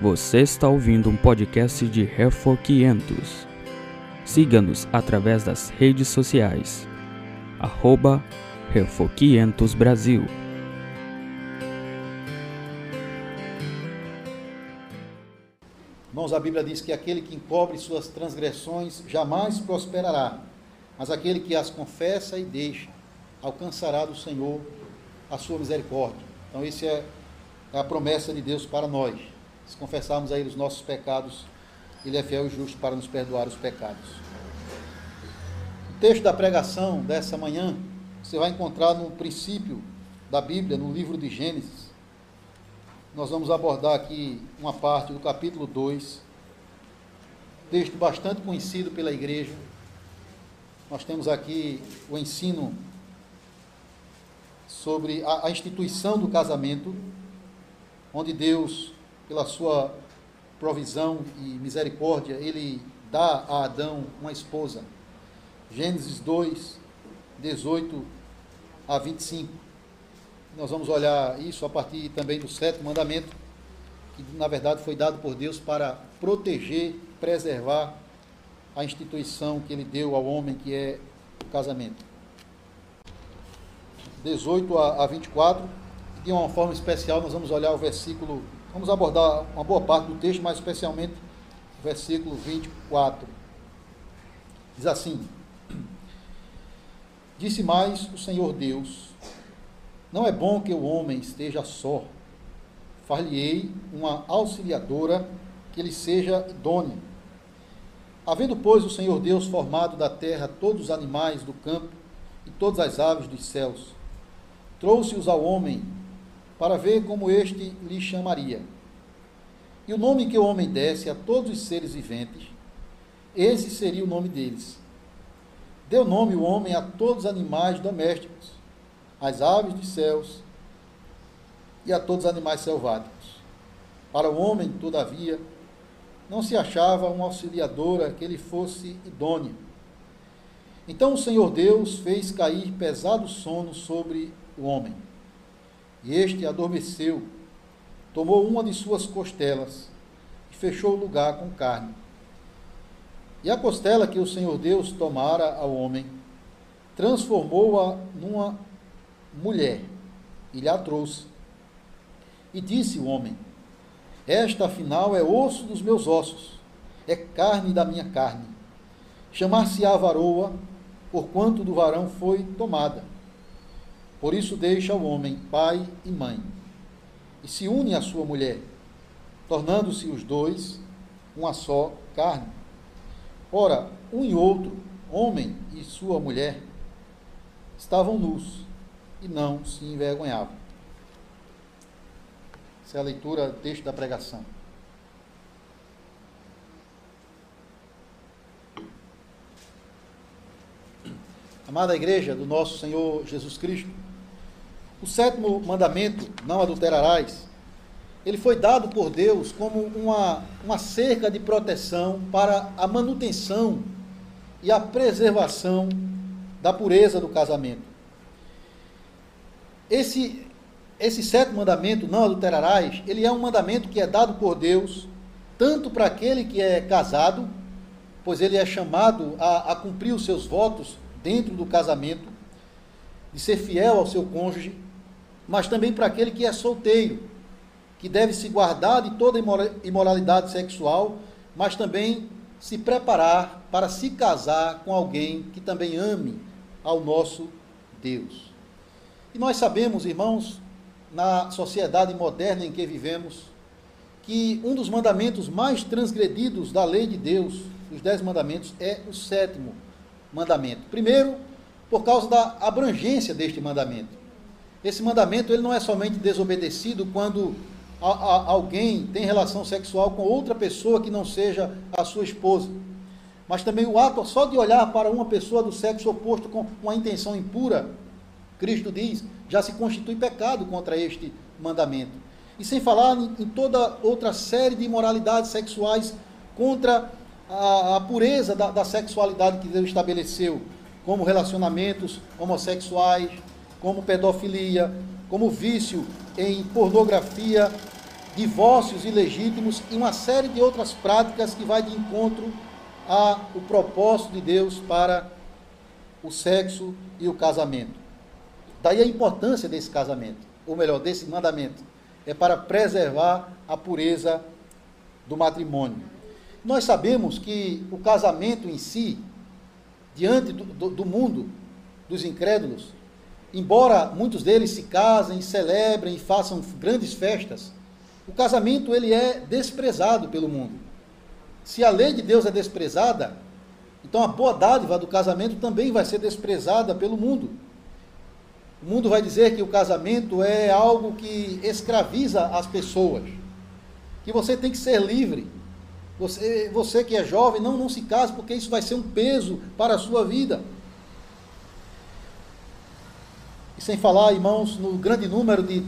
Você está ouvindo um podcast de Refor 500. Siga-nos através das redes sociais. Arroba Refor 500 Brasil. Irmãos, a Bíblia diz que aquele que encobre suas transgressões jamais prosperará, mas aquele que as confessa e deixa alcançará do Senhor a sua misericórdia. Então, isso é a promessa de Deus para nós. Se confessarmos a Ele os nossos pecados, Ele é fiel e justo para nos perdoar os pecados. O texto da pregação dessa manhã, você vai encontrar no princípio da Bíblia, no livro de Gênesis. Nós vamos abordar aqui uma parte do capítulo 2, texto bastante conhecido pela igreja. Nós temos aqui o ensino sobre a, a instituição do casamento, onde Deus pela sua provisão e misericórdia, ele dá a Adão uma esposa. Gênesis 2, 18 a 25. Nós vamos olhar isso a partir também do sétimo mandamento, que na verdade foi dado por Deus para proteger, preservar a instituição que ele deu ao homem, que é o casamento. 18 a 24, de uma forma especial, nós vamos olhar o versículo Vamos abordar uma boa parte do texto, mas especialmente o versículo 24. Diz assim: Disse mais o Senhor Deus: Não é bom que o homem esteja só. Far-lhe-ei uma auxiliadora que lhe seja idônea. Havendo, pois, o Senhor Deus formado da terra todos os animais do campo e todas as aves dos céus, trouxe-os ao homem para ver como este lhe chamaria. E o nome que o homem desse a todos os seres viventes, esse seria o nome deles. Deu nome o homem a todos os animais domésticos, às aves dos céus e a todos os animais selváticos. Para o homem, todavia, não se achava uma auxiliadora que lhe fosse idônea. Então o Senhor Deus fez cair pesado sono sobre o homem e este adormeceu, tomou uma de suas costelas e fechou o lugar com carne. E a costela que o Senhor Deus tomara ao homem, transformou-a numa mulher e lhe a trouxe. E disse o homem: Esta afinal é osso dos meus ossos, é carne da minha carne. Chamar-se-á varoa, porquanto do varão foi tomada. Por isso deixa o homem pai e mãe, e se une à sua mulher, tornando-se os dois uma só carne. Ora, um e outro, homem e sua mulher, estavam nus e não se envergonhavam. Essa é a leitura texto da pregação. Amada igreja do nosso Senhor Jesus Cristo, o sétimo mandamento, não adulterarás, ele foi dado por Deus como uma, uma cerca de proteção para a manutenção e a preservação da pureza do casamento. Esse, esse sétimo mandamento, não adulterarás, ele é um mandamento que é dado por Deus tanto para aquele que é casado, pois ele é chamado a, a cumprir os seus votos dentro do casamento, de ser fiel ao seu cônjuge, mas também para aquele que é solteiro, que deve se guardar de toda imoralidade sexual, mas também se preparar para se casar com alguém que também ame ao nosso Deus. E nós sabemos, irmãos, na sociedade moderna em que vivemos, que um dos mandamentos mais transgredidos da lei de Deus, os dez mandamentos, é o sétimo mandamento. Primeiro, por causa da abrangência deste mandamento. Esse mandamento ele não é somente desobedecido quando a, a, alguém tem relação sexual com outra pessoa que não seja a sua esposa, mas também o ato só de olhar para uma pessoa do sexo oposto com uma intenção impura, Cristo diz, já se constitui pecado contra este mandamento. E sem falar em, toda outra série de imoralidades sexuais contra a, a pureza da, da sexualidade que Deus estabeleceu, como relacionamentos homossexuais, como pedofilia, como vício em pornografia divórcios ilegítimos e uma série de outras práticas que vai de encontro ao propósito de Deus para o sexo e o casamento. Daí a importância desse casamento, ou melhor, desse mandamento, é para preservar a pureza do matrimônio. Nós sabemos que o casamento em si, diante do, do, do mundo, dos incrédulos, embora muitos deles se casem, celebrem e façam grandes festas, o casamento ele é desprezado pelo mundo. Se a lei de Deus é desprezada, então a boa dádiva do casamento também vai ser desprezada pelo mundo. O mundo vai dizer que o casamento é algo que escraviza as pessoas, que você tem que ser livre. Você, você que é jovem, não, não se case, porque isso vai ser um peso para a sua vida. E sem falar, irmãos, no grande número de,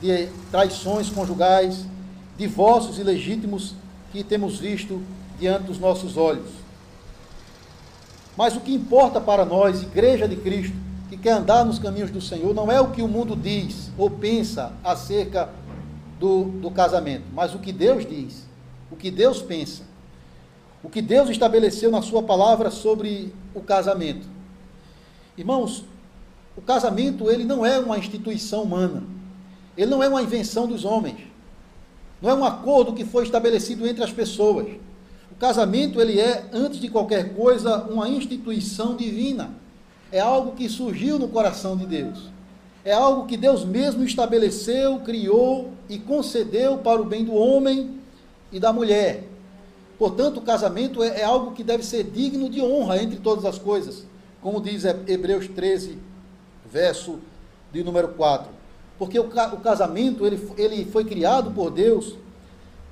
de traições conjugais, divórcios ilegítimos que temos visto diante dos nossos olhos. Mas o que importa para nós, Igreja de Cristo, que quer andar nos caminhos do Senhor, não é o que o mundo diz ou pensa acerca do, do casamento, mas o que Deus diz, o que Deus pensa, o que Deus estabeleceu na Sua palavra sobre o casamento. Irmãos, o casamento ele não é uma instituição humana, ele não é uma invenção dos homens, não é um acordo que foi estabelecido entre as pessoas. O casamento ele é, antes de qualquer coisa, uma instituição divina é algo que surgiu no coração de Deus. É algo que Deus mesmo estabeleceu, criou e concedeu para o bem do homem e da mulher. Portanto, o casamento é, é algo que deve ser digno de honra entre todas as coisas, como diz Hebreus 13, verso de número 4. Porque o, o casamento ele, ele foi criado por Deus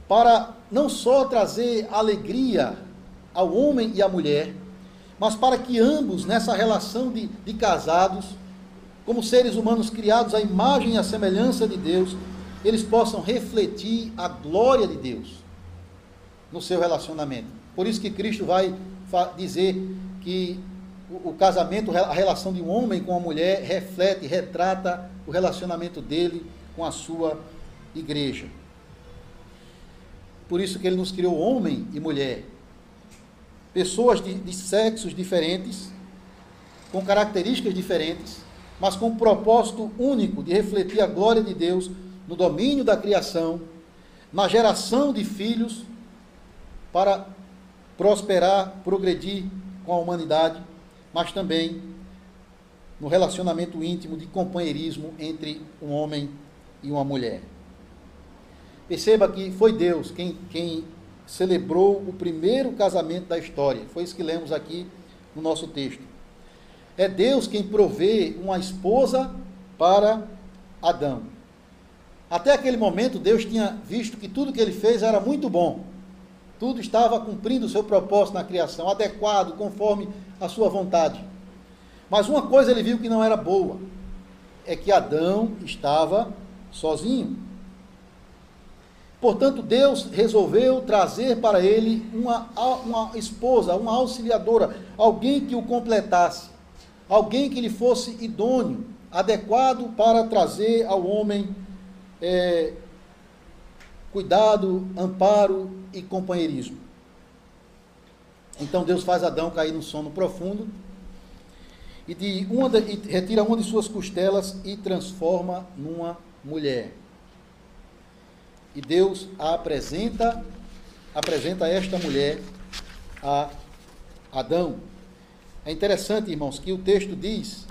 para não só trazer alegria ao homem e à mulher, mas para que ambos, nessa relação de, de casados, como seres humanos criados à imagem e à semelhança de Deus, eles possam refletir a glória de Deus no seu relacionamento. Por isso que Cristo vai dizer que o, o casamento, a relação de um homem com uma mulher, reflete, retrata o relacionamento dele com a sua igreja. Por isso que ele nos criou homem e mulher pessoas de, de sexos diferentes, com características diferentes, mas com um propósito único de refletir a glória de Deus no domínio da criação, na geração de filhos, para prosperar, progredir com a humanidade, mas também no relacionamento íntimo de companheirismo entre um homem e uma mulher. Perceba que foi Deus quem, quem celebrou o primeiro casamento da história. Foi isso que lemos aqui no nosso texto. É Deus quem provê uma esposa para Adão. Até aquele momento, Deus tinha visto que tudo que ele fez era muito bom. Tudo estava cumprindo o seu propósito na criação, adequado, conforme a sua vontade. Mas uma coisa ele viu que não era boa: é que Adão estava sozinho. Portanto, Deus resolveu trazer para ele uma, uma esposa, uma auxiliadora, alguém que o completasse, alguém que lhe fosse idôneo, adequado para trazer ao homem é, cuidado, amparo e companheirismo. Então Deus faz Adão cair no sono profundo e, de uma de, e retira uma de suas costelas e transforma numa mulher. E Deus a apresenta, apresenta esta mulher a Adão. É interessante, irmãos, que o texto diz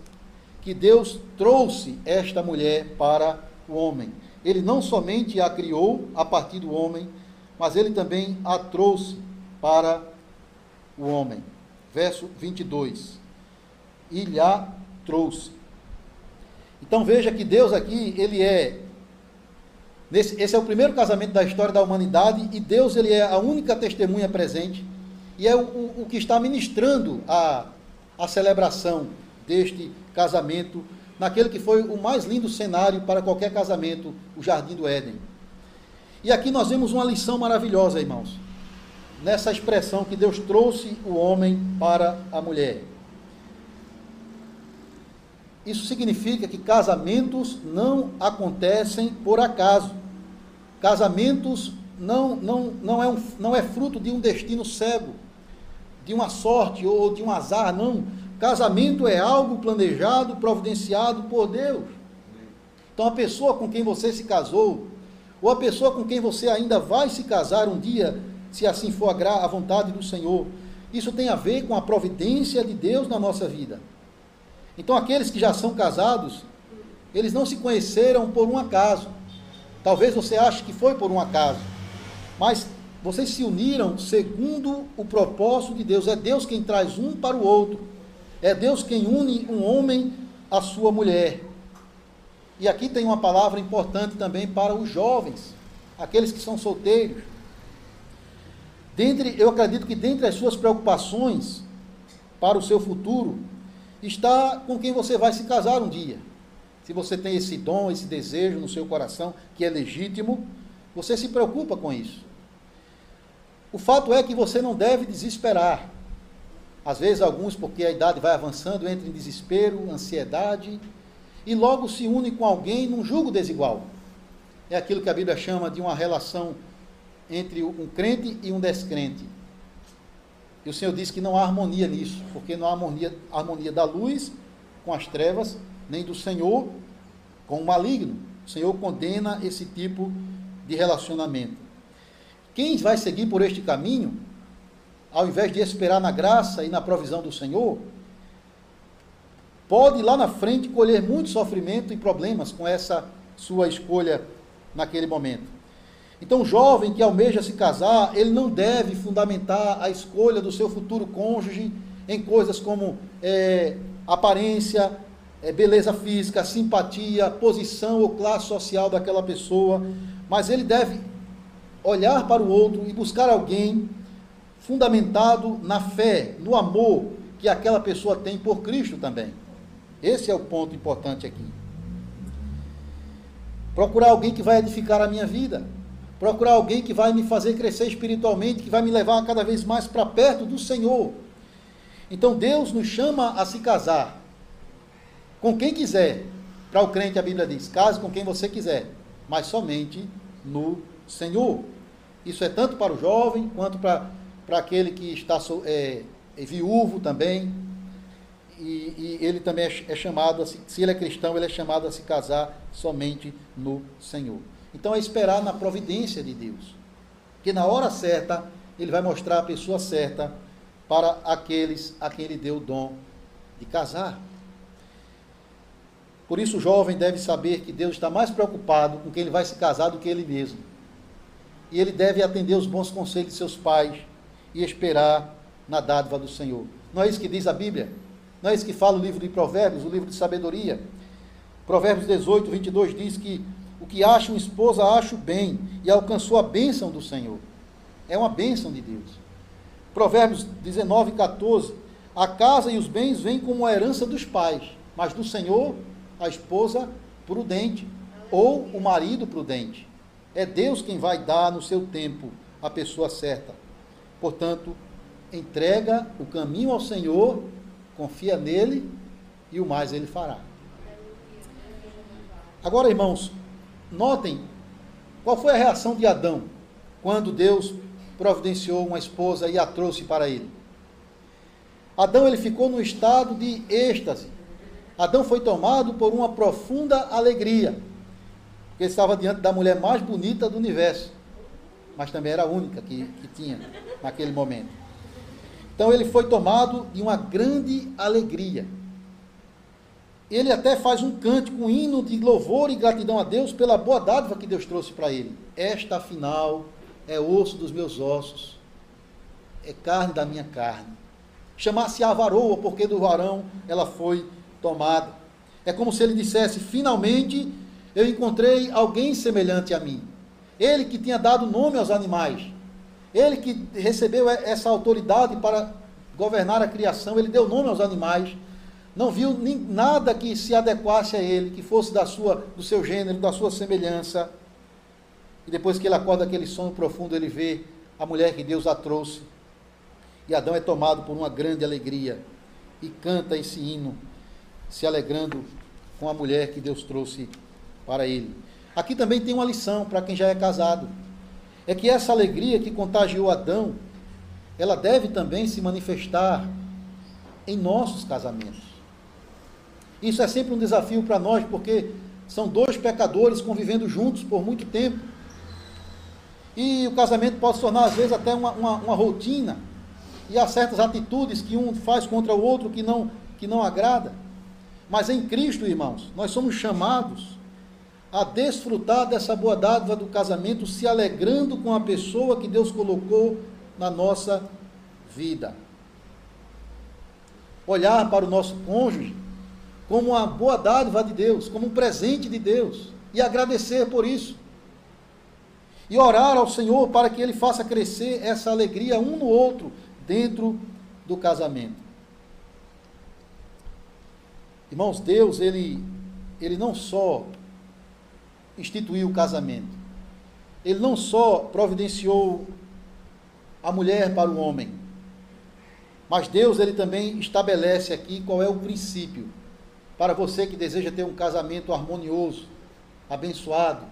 que Deus trouxe esta mulher para o homem. Ele não somente a criou a partir do homem, mas ele também a trouxe para o homem. Verso 22. E lhe trouxe. Então veja que Deus aqui, ele é Nesse, esse é o primeiro casamento da história da humanidade e Deus ele é a única testemunha presente e é o, o, o que está ministrando a, a celebração deste casamento, naquele que foi o mais lindo cenário para qualquer casamento, o Jardim do Éden. E aqui nós vemos uma lição maravilhosa, irmãos, nessa expressão que Deus trouxe o homem para a mulher. Isso significa que casamentos não acontecem por acaso. Casamentos não, não, não, é um, não é fruto de um destino cego, de uma sorte ou de um azar, não. Casamento é algo planejado, providenciado por Deus. Então a pessoa com quem você se casou, ou a pessoa com quem você ainda vai se casar um dia, se assim for a vontade do Senhor, isso tem a ver com a providência de Deus na nossa vida. Então aqueles que já são casados, eles não se conheceram por um acaso. Talvez você ache que foi por um acaso, mas vocês se uniram segundo o propósito de Deus. É Deus quem traz um para o outro. É Deus quem une um homem à sua mulher. E aqui tem uma palavra importante também para os jovens, aqueles que são solteiros. Dentre, eu acredito que dentre as suas preocupações para o seu futuro está com quem você vai se casar um dia. Se você tem esse dom, esse desejo no seu coração, que é legítimo, você se preocupa com isso. O fato é que você não deve desesperar. Às vezes, alguns, porque a idade vai avançando, entram em desespero, ansiedade, e logo se unem com alguém num julgo desigual. É aquilo que a Bíblia chama de uma relação entre um crente e um descrente. E o Senhor diz que não há harmonia nisso, porque não há harmonia, harmonia da luz com as trevas, nem do Senhor com o maligno. O Senhor condena esse tipo de relacionamento. Quem vai seguir por este caminho, ao invés de esperar na graça e na provisão do Senhor, pode lá na frente colher muito sofrimento e problemas com essa sua escolha naquele momento. Então, o jovem que almeja se casar, ele não deve fundamentar a escolha do seu futuro cônjuge em coisas como é, aparência, é, beleza física, simpatia, posição ou classe social daquela pessoa, mas ele deve olhar para o outro e buscar alguém fundamentado na fé, no amor que aquela pessoa tem por Cristo também. Esse é o ponto importante aqui. Procurar alguém que vai edificar a minha vida. Procurar alguém que vai me fazer crescer espiritualmente, que vai me levar cada vez mais para perto do Senhor. Então Deus nos chama a se casar com quem quiser. Para o crente a Bíblia diz: case com quem você quiser, mas somente no Senhor. Isso é tanto para o jovem quanto para, para aquele que está é, é viúvo também, e, e ele também é, é chamado, a se, se ele é cristão, ele é chamado a se casar somente no Senhor. Então é esperar na providência de Deus, que na hora certa ele vai mostrar a pessoa certa para aqueles a quem ele deu o dom de casar. Por isso o jovem deve saber que Deus está mais preocupado com quem ele vai se casar do que ele mesmo. E ele deve atender os bons conselhos de seus pais e esperar na dádiva do Senhor. Não é isso que diz a Bíblia? Não é isso que fala o livro de Provérbios, o livro de sabedoria? Provérbios 18, 22 diz que que acha uma esposa, acha o bem, e alcançou a bênção do Senhor. É uma bênção de Deus. Provérbios 19, 14. A casa e os bens vêm como a herança dos pais, mas do Senhor a esposa prudente ou o marido prudente. É Deus quem vai dar no seu tempo a pessoa certa. Portanto, entrega o caminho ao Senhor confia nele e o mais ele fará. Agora, irmãos, notem qual foi a reação de Adão quando Deus providenciou uma esposa e a trouxe para ele. Adão ele ficou no estado de êxtase. Adão foi tomado por uma profunda alegria, porque estava diante da mulher mais bonita do universo, mas também era a única que, que tinha naquele momento. Então ele foi tomado de uma grande alegria. Ele até faz um cântico, um hino de louvor e gratidão a Deus pela boa dádiva que Deus trouxe para ele. Esta, afinal, é osso dos meus ossos, é carne da minha carne. Chamar-se a varoa, porque do varão ela foi tomada. É como se ele dissesse: finalmente eu encontrei alguém semelhante a mim. Ele que tinha dado nome aos animais, ele que recebeu essa autoridade para governar a criação, ele deu nome aos animais, não viu nem nada que se adequasse a ele, que fosse da sua, do seu gênero, da sua semelhança. E depois que ele acorda aquele sono profundo, ele vê a mulher que Deus a trouxe. E Adão é tomado por uma grande alegria e canta esse hino, se alegrando com a mulher que Deus trouxe para ele. Aqui também tem uma lição para quem já é casado. É que essa alegria que contagiou Adão, ela deve também se manifestar em nossos casamentos. Isso é sempre um desafio para nós, porque são dois pecadores convivendo juntos por muito tempo. E o casamento pode se tornar, às vezes, até uma, uma, uma rotina. E há certas atitudes que um faz contra o outro que não, que não agrada. Mas em Cristo, irmãos, nós somos chamados a desfrutar dessa boa dádiva do casamento, se alegrando com a pessoa que Deus colocou na nossa vida. Olhar para o nosso cônjuge como uma boa dádiva de Deus, como um presente de Deus, e agradecer por isso. E orar ao Senhor para que Ele faça crescer essa alegria um no outro dentro do casamento. Irmãos, Deus, Ele, ele não só instituiu o casamento. Ele não só providenciou a mulher para o homem, mas Deus ele também estabelece aqui qual é o princípio para você que deseja ter um casamento harmonioso, abençoado,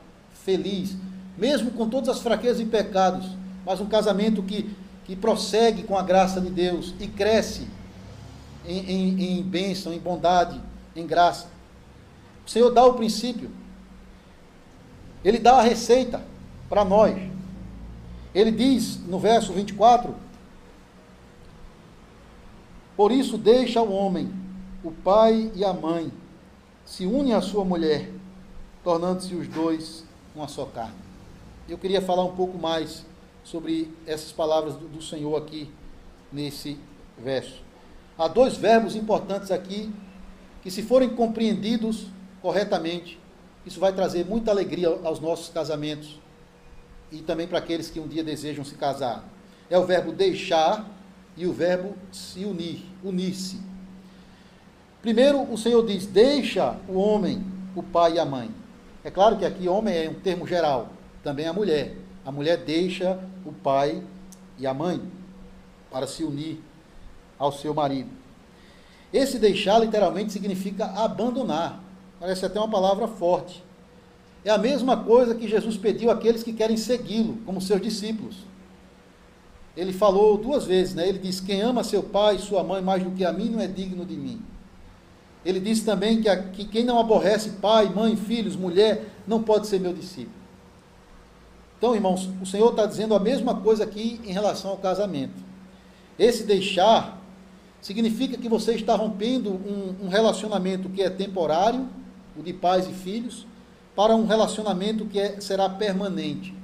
feliz, mesmo com todas as fraquezas e pecados, mas um casamento que, que prossegue com a graça de Deus e cresce em, em, em bênção, em bondade, em graça. O Senhor dá o princípio. Ele dá a receita para nós. Ele diz no verso 24: Por isso deixa o homem, o pai e a mãe, se unem à sua mulher, tornando-se os dois uma só carne. Eu queria falar um pouco mais sobre essas palavras do, Senhor aqui nesse verso. Há dois verbos importantes aqui que, se forem compreendidos corretamente, isso vai trazer muita alegria aos nossos casamentos e também para aqueles que um dia desejam se casar. É o verbo deixar e o verbo se unir, unir-se. Primeiro, o Senhor diz: deixa o homem, o pai e a mãe. É claro que aqui homem é um termo geral, também a mulher. A mulher deixa o pai e a mãe para se unir ao seu marido. Esse deixar literalmente significa abandonar. Parece até uma palavra forte. É a mesma coisa que Jesus pediu àqueles que querem segui-lo, como seus discípulos. Ele falou duas vezes, né? Ele diz: Quem ama seu pai e sua mãe mais do que a mim não é digno de mim. Ele disse também que, a, que quem não aborrece pai, mãe, filhos, mulher, não pode ser meu discípulo. Então, irmãos, o Senhor está dizendo a mesma coisa aqui em relação ao casamento. Esse deixar significa que você está rompendo um, um relacionamento que é temporário o de pais e filhos, para um relacionamento que é, será permanente,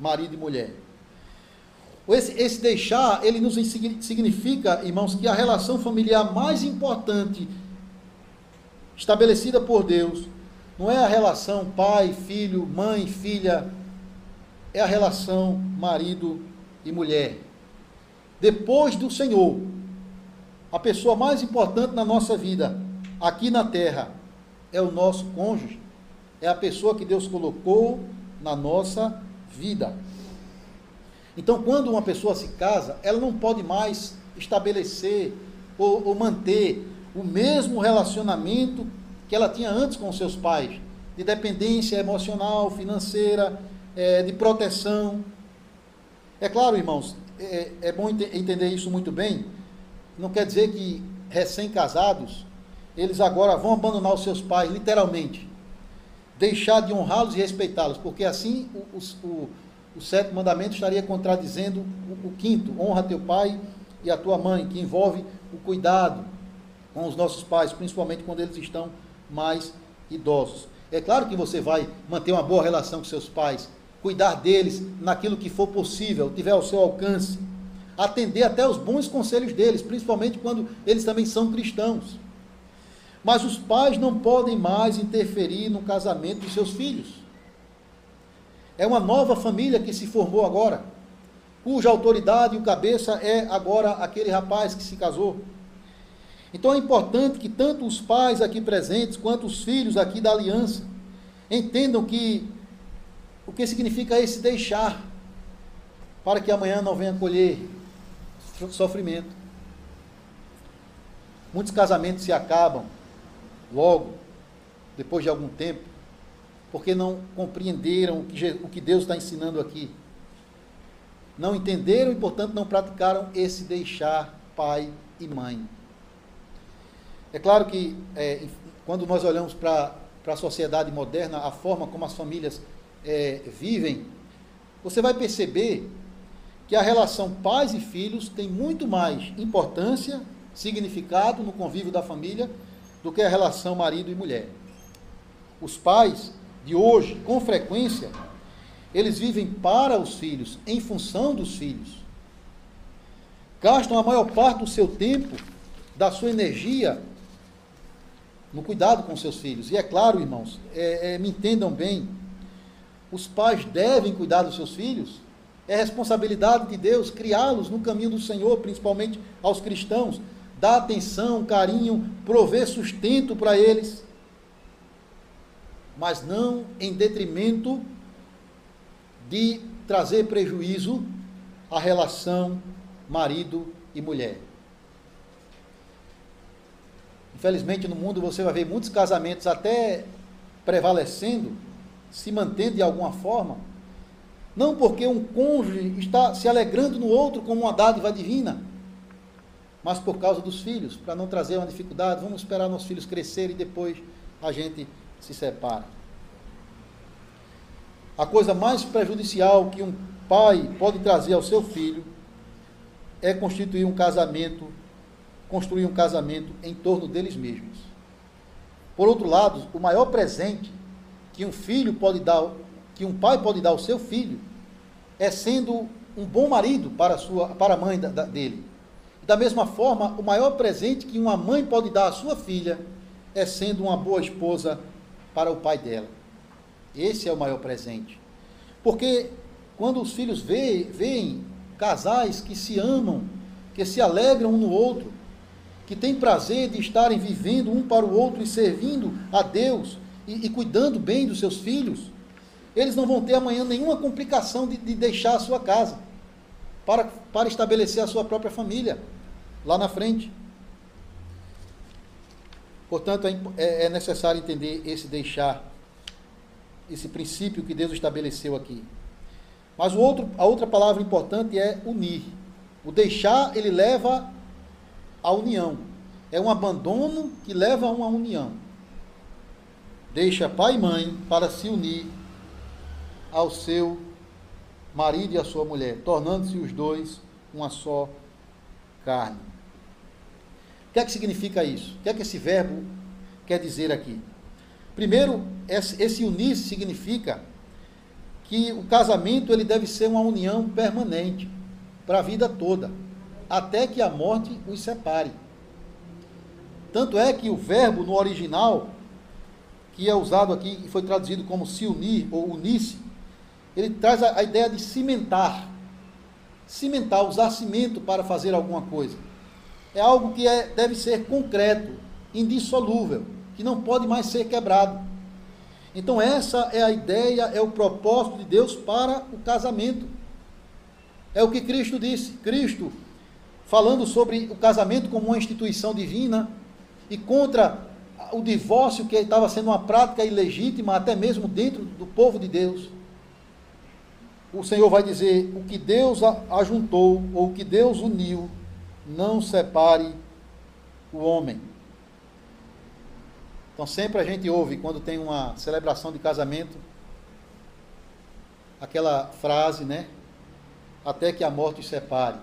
marido e mulher. Esse, esse deixar, ele nos significa, irmãos, que a relação familiar mais importante estabelecida por Deus não é a relação pai, filho, mãe, filha, é a relação marido e mulher. Depois do Senhor, a pessoa mais importante na nossa vida, aqui na terra, é o nosso cônjuge, é a pessoa que Deus colocou na nossa vida. Então, quando uma pessoa se casa, ela não pode mais estabelecer ou, ou manter o mesmo relacionamento que ela tinha antes com seus pais, de dependência emocional, financeira, é, de proteção. É claro, irmãos, é, é bom ent entender isso muito bem. Não quer dizer que recém-casados eles agora vão abandonar os seus pais, literalmente. Deixar de honrá-los e respeitá-los, porque assim o, o, o, sétimo mandamento estaria contradizendo o, o quinto: honra teu pai e a tua mãe, que envolve o cuidado com os nossos pais, principalmente quando eles estão mais idosos. É claro que você vai manter uma boa relação com seus pais, cuidar deles naquilo que for possível, tiver ao seu alcance, atender até os bons conselhos deles, principalmente quando eles também são cristãos. Mas os pais não podem mais interferir no casamento dos seus filhos. É uma nova família que se formou agora, cuja autoridade e o cabeça é agora aquele rapaz que se casou. Então é importante que tanto os pais aqui presentes quanto os filhos aqui da aliança entendam que o que significa esse deixar para que amanhã não venha colher sofrimento. Muitos casamentos se acabam logo, depois de algum tempo, porque não compreenderam o que, Deus está ensinando aqui. Não entenderam e, portanto, não praticaram esse deixar pai e mãe. É claro que é, quando nós olhamos para a sociedade moderna, a forma como as famílias é, vivem, você vai perceber que a relação pais e filhos tem muito mais importância, significado no convívio da família do que a relação marido e mulher. Os pais de hoje, com frequência, eles vivem para os filhos, em função dos filhos. Gastam a maior parte do seu tempo, da sua energia, no cuidado com seus filhos. E é claro, irmãos, é, é, me entendam bem, os pais devem cuidar dos seus filhos. É responsabilidade de Deus criá-los no caminho do Senhor, principalmente aos cristãos. Dar atenção, carinho, prover sustento para eles. Mas não em detrimento de trazer prejuízo à relação marido e mulher. Infelizmente, no mundo você vai ver muitos casamentos até prevalecendo, se mantendo de alguma forma, não porque um cônjuge está se alegrando no outro como uma dádiva divina, mas por causa dos filhos, para não trazer uma dificuldade, vamos esperar nossos filhos crescerem e depois a gente se separa. A coisa mais prejudicial que um pai pode trazer ao seu filho é constituir um casamento construir um casamento em torno deles mesmos. Por outro lado, o maior presente que um filho pode dar, que um pai pode dar ao seu filho, é sendo um bom marido para a, sua, para a mãe da, da, dele. Da mesma forma, o maior presente que uma mãe pode dar à sua filha é sendo uma boa esposa para o pai dela. Esse é o maior presente. Porque quando os filhos veem casais que se amam, que se alegram um no outro, que têm prazer de estarem vivendo um para o outro e servindo a Deus e, e cuidando bem dos seus filhos, eles não vão ter amanhã nenhuma complicação de, de deixar a sua casa para, para estabelecer a sua própria família lá na frente. Portanto, é, é, é necessário entender esse deixar, esse princípio que Deus estabeleceu aqui. Mas o outro, a outra palavra importante é unir. O deixar, ele leva a união. É um abandono que leva a uma união. Deixa pai e mãe para se unir ao seu marido e à sua mulher, tornando-se os dois uma só carne. O que é que significa isso? O que é que esse verbo quer dizer aqui? Primeiro, esse unir significa que o casamento ele deve ser uma união permanente para a vida toda até que a morte os separe. Tanto é que o verbo no original, que é usado aqui e foi traduzido como se unir ou unir-se, ele traz a, a, ideia de cimentar. Cimentar, usar cimento para fazer alguma coisa. É algo que é, deve ser concreto, indissolúvel, que não pode mais ser quebrado. Então, essa é a ideia, é o propósito de Deus para o casamento. É o que Cristo disse. Cristo falando sobre o casamento como uma instituição divina e contra o divórcio que estava sendo uma prática ilegítima até mesmo dentro do povo de Deus. O Senhor vai dizer: o que Deus ajuntou ou o que Deus uniu, não separe o homem. Então sempre a gente ouve quando tem uma celebração de casamento aquela frase, né? Até que a morte separe.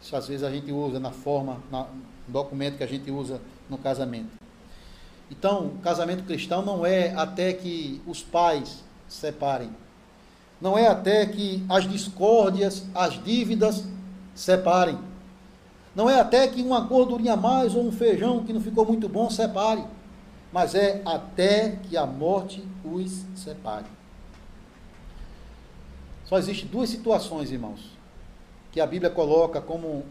Isso às vezes a gente usa na forma, no documento que a gente usa no casamento. Então, casamento cristão não é até que os pais separem. Não é até que as discórdias, as dívidas separem. Não é até que uma gordurinha a mais ou um feijão que não ficou muito bom separe. Mas é até que a morte os separe. Só existem duas situações, irmãos, que a Bíblia coloca como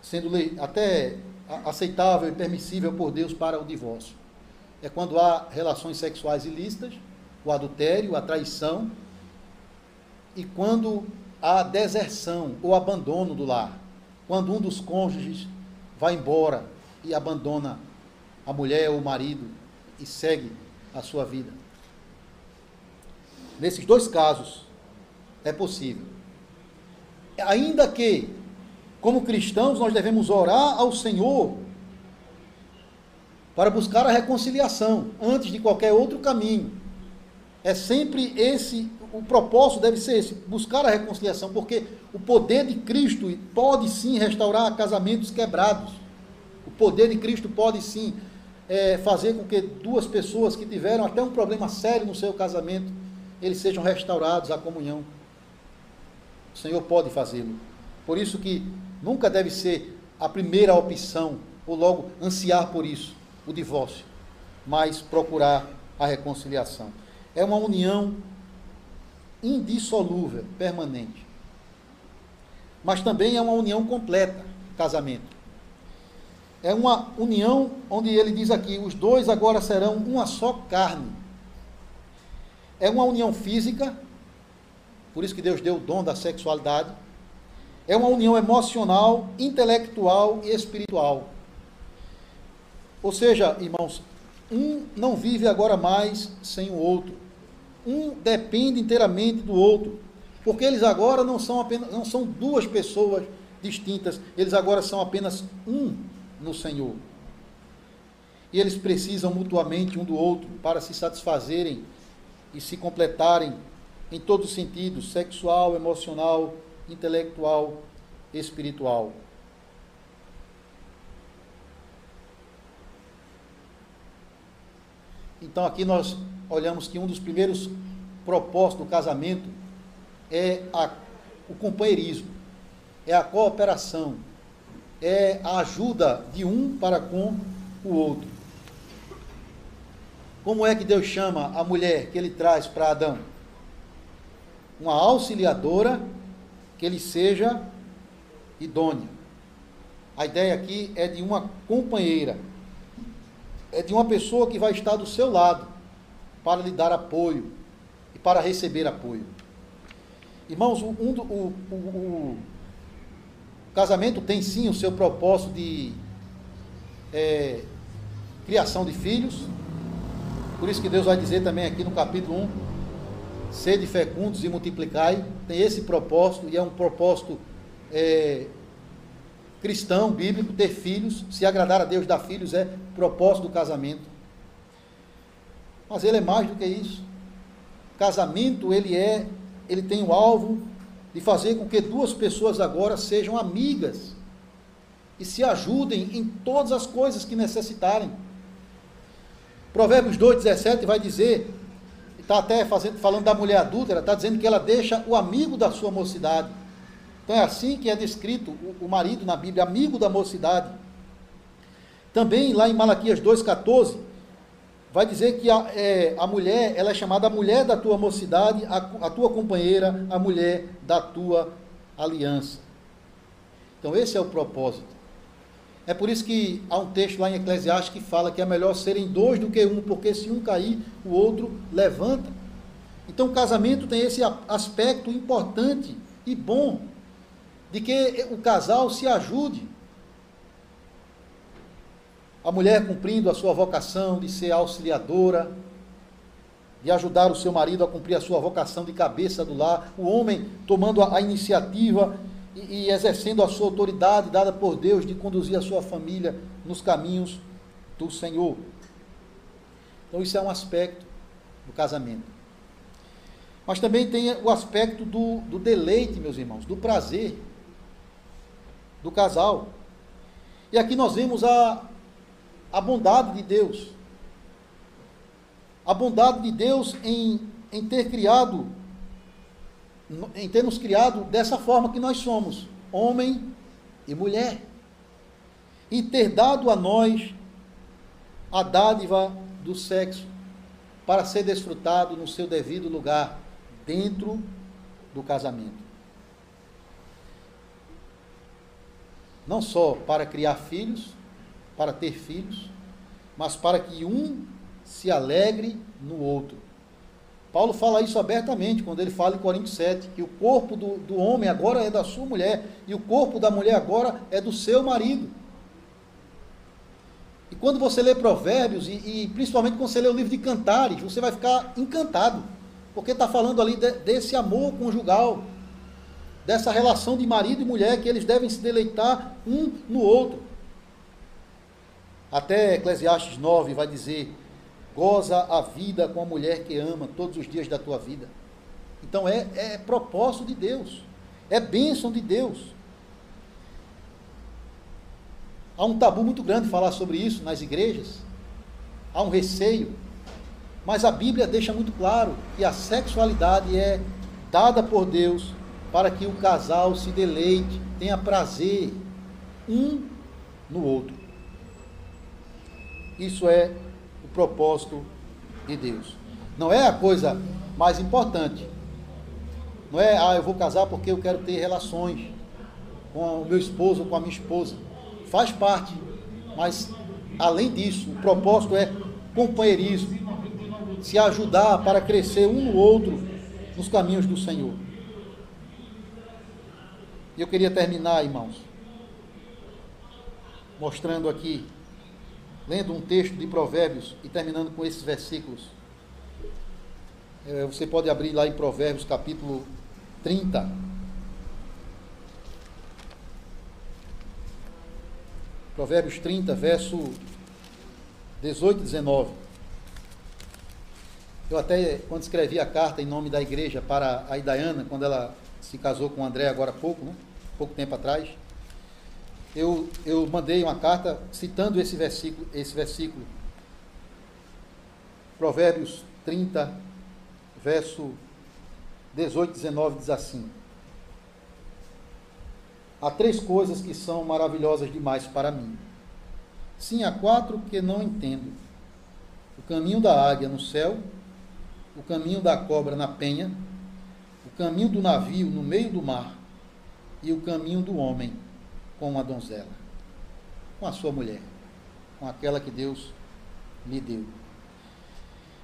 sendo até aceitável e permissível por Deus para o divórcio. É quando há relações sexuais ilícitas, o adultério, a traição, e quando há deserção ou abandono do lar. Quando um dos cônjuges vai embora e abandona a mulher ou o marido e segue a sua vida. Nesses dois casos, é possível. Ainda que, como cristãos, nós devemos orar ao Senhor para buscar a reconciliação antes de qualquer outro caminho. É sempre esse, o propósito deve ser esse, buscar a reconciliação, porque o poder de Cristo pode sim restaurar casamentos quebrados. O poder de Cristo pode sim é, fazer com que duas pessoas que tiveram até um problema sério no seu casamento, eles sejam restaurados à comunhão. O Senhor pode fazê-lo. Por isso que nunca deve ser a primeira opção, ou logo ansiar por isso, o divórcio, mas procurar a reconciliação. É uma união indissolúvel, permanente. Mas também é uma união completa, casamento. É uma união onde ele diz aqui: os dois agora serão uma só carne. É uma união física, por isso que Deus deu o dom da sexualidade. É uma união emocional, intelectual e espiritual. Ou seja, irmãos, um não vive agora mais sem o outro. Um depende inteiramente do outro. Porque eles agora não são apenas não são duas pessoas distintas, eles agora são apenas um no Senhor. E eles precisam mutuamente um do outro para se satisfazerem e se completarem em todos os sentidos sexual, emocional, intelectual, espiritual. Então aqui nós olhamos que um dos primeiros propósitos do casamento é a, o companheirismo, é a cooperação, é a ajuda de um para com o outro. Como é que Deus chama a mulher que ele traz para Adão? Uma auxiliadora que ele seja idônea. A ideia aqui é de uma companheira, é de uma pessoa que vai estar do seu lado para lhe dar apoio e para receber apoio. Irmãos, um, o, o, o casamento tem sim o seu propósito de é, criação de filhos. Por isso que Deus vai dizer também aqui no capítulo 1, sede fecundos e multiplicai. Tem esse propósito e é um propósito é, cristão, bíblico, ter filhos. Se agradar a Deus dar filhos é propósito do casamento. Mas ele é mais do que isso. Casamento, ele é, ele tem o alvo de fazer com que duas pessoas agora sejam amigas e se ajudem em todas as coisas que necessitarem. Provérbios 2,17 vai dizer, está até fazendo, falando da mulher adúltera, está dizendo que ela deixa o amigo da sua mocidade. Então é assim que é descrito o, o marido na Bíblia, amigo da mocidade. Também lá em Malaquias 2,14, vai dizer que a, é, a mulher, ela é chamada a mulher da tua mocidade, a, a tua companheira, a mulher da tua aliança. Então esse é o propósito. É por isso que há um texto lá em Eclesiastes que fala que é melhor serem dois do que um, porque se um cair, o outro levanta. Então o casamento tem esse aspecto importante e bom de que o casal se ajude a mulher cumprindo a sua vocação de ser auxiliadora, de ajudar o seu marido a cumprir a sua vocação de cabeça do lar, o homem tomando a, iniciativa e, e exercendo a sua autoridade dada por Deus de conduzir a sua família nos caminhos do Senhor. Então, isso é um aspecto do casamento. Mas também tem o aspecto do, do deleite, meus irmãos, do prazer do casal. E aqui nós vemos a, a bondade de Deus. A bondade de Deus em, em ter criado, em ter nos criado dessa forma que nós somos, homem e mulher. E ter dado a nós a dádiva do sexo para ser desfrutado no seu devido lugar, dentro do casamento. Não só para criar filhos, para ter filhos, mas para que um se alegre no outro. Paulo fala isso abertamente quando ele fala em Coríntios 7, que o corpo do, do homem agora é da sua mulher, e o corpo da mulher agora é do seu marido. E quando você lê Provérbios, e, e principalmente quando você lê o livro de Cantares, você vai ficar encantado, porque está falando ali de, desse amor conjugal, dessa relação de marido e mulher, que eles devem se deleitar um no outro. Até Eclesiastes 9 vai dizer: goza a vida com a mulher que ama todos os dias da tua vida. Então é, é propósito de Deus, é bênção de Deus. Há um tabu muito grande falar sobre isso nas igrejas, há um receio, mas a Bíblia deixa muito claro que a sexualidade é dada por Deus para que o casal se deleite, tenha prazer um no outro. Isso é o propósito de Deus. Não é a coisa mais importante. Não é, ah, eu vou casar porque eu quero ter relações com o meu esposo ou com a minha esposa. Faz parte, mas além disso, o propósito é companheirismo, se ajudar para crescer um no outro nos caminhos do Senhor. E eu queria terminar, irmãos, mostrando aqui lendo um texto de Provérbios e terminando com esses versículos. É, você pode abrir lá em Provérbios capítulo 30. Provérbios 30, verso 18 e 19. Eu até, quando escrevi a carta em nome da igreja para a Idaiana, quando ela se casou com o André agora há pouco, né? pouco tempo atrás, eu, eu mandei uma carta citando esse versículo, esse versículo. Provérbios 30, verso 18 19 diz assim: Há três coisas que são maravilhosas demais para mim. Sim, há quatro que não entendo: o caminho da águia no céu, o caminho da cobra na penha, o caminho do navio no meio do mar e o caminho do homem com uma donzela, com a sua mulher, com aquela que Deus lhe deu.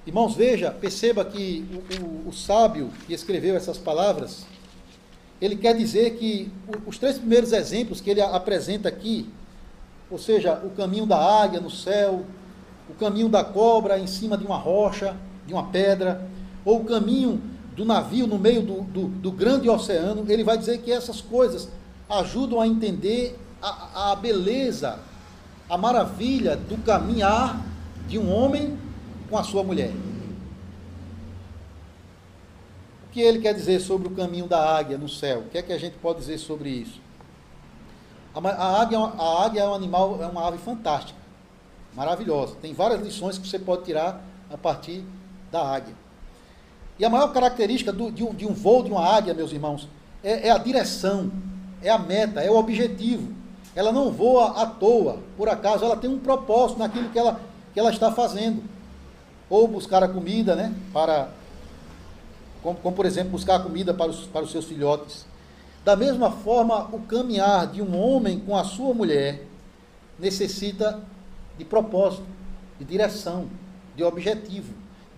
Irmãos, veja, perceba que o, o, o sábio que escreveu essas palavras, ele quer dizer que os três primeiros exemplos que ele apresenta aqui, ou seja, o caminho da águia no céu, o caminho da cobra em cima de uma rocha, de uma pedra, ou o caminho do navio no meio do, do, do grande oceano, ele vai dizer que essas coisas ajudam a entender a, a beleza, a maravilha do caminhar de um homem com a sua mulher. O que ele quer dizer sobre o caminho da águia no céu? O que é que a gente pode dizer sobre isso? A, a, águia, a águia é um animal, é uma ave fantástica, maravilhosa. Tem várias lições que você pode tirar a partir da águia. E a maior característica do, de, um, de, um, voo de uma águia, meus irmãos, é, é a direção é a meta, é o objetivo. Ela não voa à toa, por acaso, ela tem um propósito naquilo que ela, que ela está fazendo. Ou buscar a comida, né? Para, como, como por exemplo, buscar a comida para os, para os seus filhotes. Da mesma forma, o caminhar de um homem com a sua mulher necessita de propósito, de direção, de objetivo,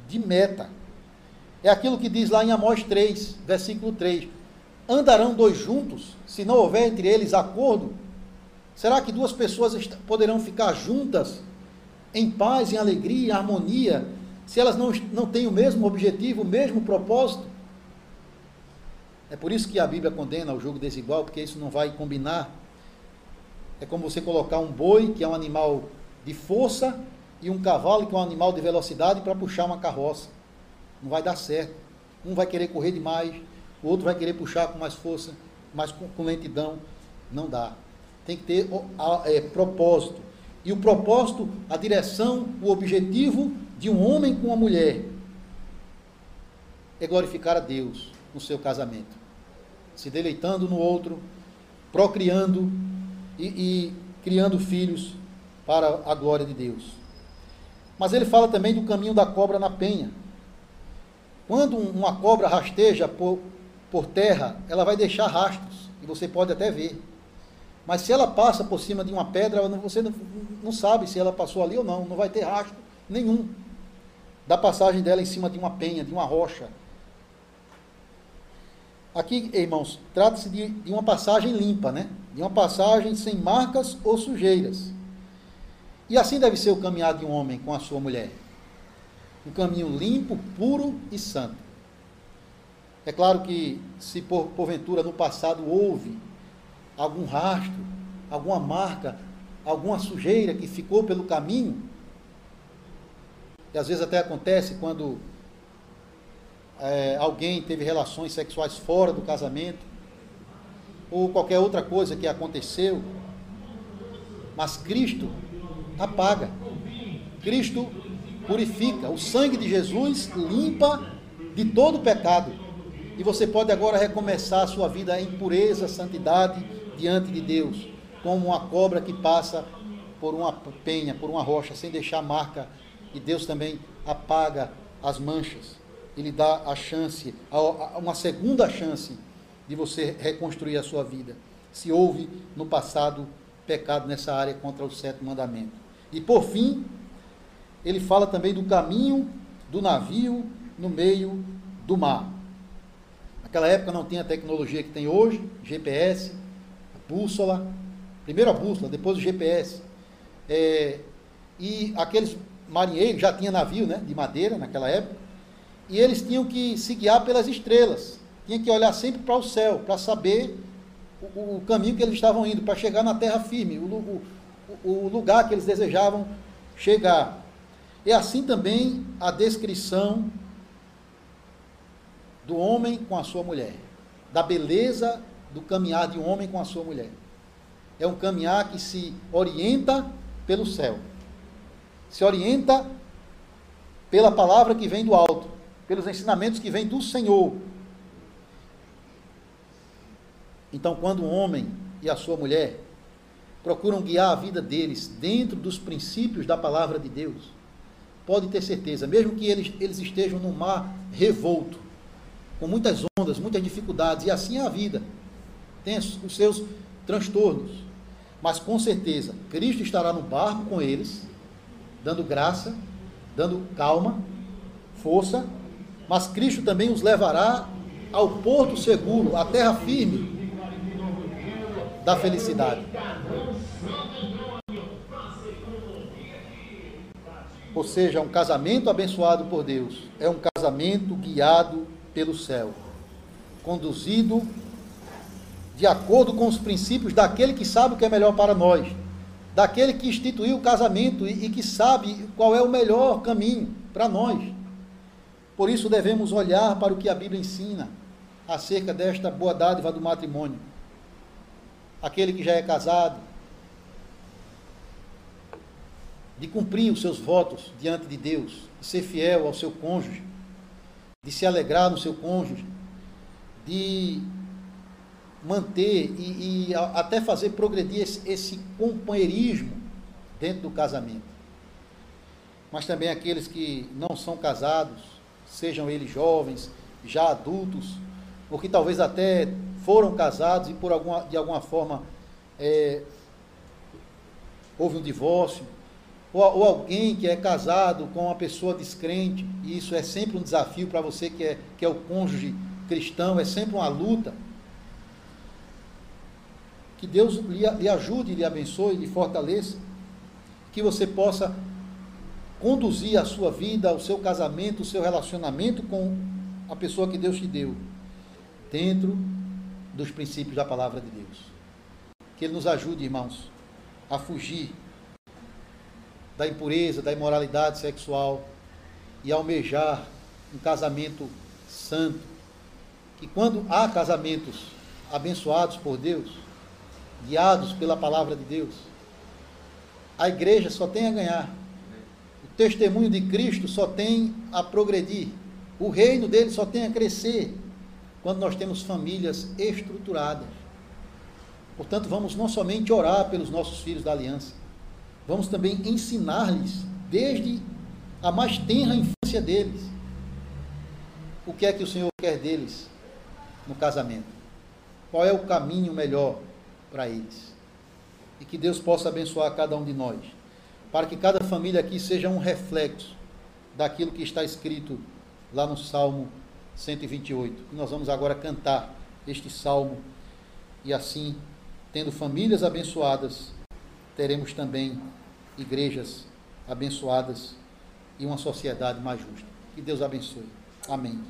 de meta. É aquilo que diz lá em Amós 3, versículo 3. Andarão dois juntos, se não houver entre eles acordo? Será que duas pessoas poderão ficar juntas, em paz, em alegria, em harmonia, se elas não, não têm o mesmo objetivo, o mesmo propósito? É por isso que a Bíblia condena o jogo desigual, porque isso não vai combinar. É como você colocar um boi, que é um animal de força, e um cavalo, que é um animal de velocidade, para puxar uma carroça. Não vai dar certo. Um vai querer correr demais, o outro vai querer puxar com mais força, mais com, com lentidão. Não dá. Tem que ter é, propósito. E o propósito, a direção, o objetivo de um homem com uma mulher é glorificar a Deus no seu casamento. Se deleitando no outro, procriando e, e criando filhos para a glória de Deus. Mas ele fala também do caminho da cobra na penha. Quando uma cobra rasteja por, por terra, ela vai deixar rastros, e você pode até ver. Mas se ela passa por cima de uma pedra, você não, sabe se ela passou ali ou não, não vai ter rastro nenhum da passagem dela em cima de uma penha, de uma rocha. Aqui, irmãos, trata-se de, de, uma passagem limpa, né? De uma passagem sem marcas ou sujeiras. E assim deve ser o caminhar de um homem com a sua mulher. Um caminho limpo, puro e santo. É claro que se por, porventura no passado houve algum rastro, alguma marca, alguma sujeira que ficou pelo caminho, e às vezes até acontece quando é, alguém teve relações sexuais fora do casamento, ou qualquer outra coisa que aconteceu, mas Cristo apaga. Cristo purifica. O sangue de Jesus limpa de todo pecado. E você pode agora recomeçar a sua vida em pureza, santidade diante de Deus, como uma cobra que passa por uma penha, por uma rocha, sem deixar marca. E Deus também apaga as manchas. Ele dá a chance, uma segunda chance de você reconstruir a sua vida. Se houve no passado pecado nessa área contra o sétimo mandamento. E por fim, ele fala também do caminho do navio no meio do mar. Naquela época não tinha a tecnologia que tem hoje, GPS, bússola, primeiro a bússola, depois o GPS. É, e aqueles marinheiros já tinham navio né, de madeira naquela época, e eles tinham que se guiar pelas estrelas tinha que olhar sempre para o céu, para saber o, o, caminho que eles estavam indo, para chegar na terra firme, o, o, o lugar que eles desejavam chegar. É assim também a descrição do homem com a sua mulher, da beleza do caminhar de um homem com a sua mulher. É um caminhar que se orienta pelo céu, se orienta pela palavra que vem do alto, pelos ensinamentos que vêm do Senhor, então, quando um homem e a sua mulher procuram guiar a vida deles dentro dos princípios da palavra de Deus, pode ter certeza, mesmo que eles, eles estejam num mar revolto, com muitas ondas, muitas dificuldades, e assim é a vida, tem os seus transtornos, mas com certeza Cristo estará no barco com eles, dando graça, dando calma, força, mas Cristo também os levará ao porto seguro, à terra firme, da felicidade. Ou seja, um casamento abençoado por Deus. É um casamento guiado pelo céu, conduzido de acordo com os princípios daquele que sabe o que é melhor para nós, daquele que instituiu o casamento e, e que sabe qual é o melhor caminho para nós. Por isso devemos olhar para o que a Bíblia ensina acerca desta boa dádiva do matrimônio aquele que já é casado, de cumprir os seus votos diante de Deus, de ser fiel ao seu cônjuge, de se alegrar no seu cônjuge, de manter e, e até fazer progredir esse, esse companheirismo dentro do casamento. Mas também aqueles que não são casados, sejam eles jovens, já adultos, ou que talvez até foram casados e por alguma, de alguma forma é, houve um divórcio, ou, ou, alguém que é casado com uma pessoa descrente, e isso é sempre um desafio para você que é, que é o cônjuge cristão, é sempre uma luta. Que Deus lhe, lhe ajude, lhe abençoe, lhe fortaleça, que você possa conduzir a sua vida, o seu casamento, o seu relacionamento com a pessoa que Deus te deu, dentro dos princípios da palavra de Deus. Que Ele nos ajude, irmãos, a fugir da impureza, da imoralidade sexual e almejar um casamento santo. Que quando há casamentos abençoados por Deus, guiados pela palavra de Deus, a igreja só tem a ganhar. O testemunho de Cristo só tem a progredir. O reino dele só tem a crescer quando nós temos famílias estruturadas. Portanto, vamos não somente orar pelos nossos filhos da aliança, vamos também ensinar-lhes, desde a mais tenra infância deles, o que é que o Senhor quer deles no casamento. Qual é o caminho melhor para eles. E que Deus possa abençoar cada um de nós, para que cada família aqui seja um reflexo daquilo que está escrito lá no Salmo 128. Nós vamos agora cantar este salmo e assim, tendo famílias abençoadas, teremos também igrejas abençoadas e uma sociedade mais justa. Que Deus abençoe. Amém.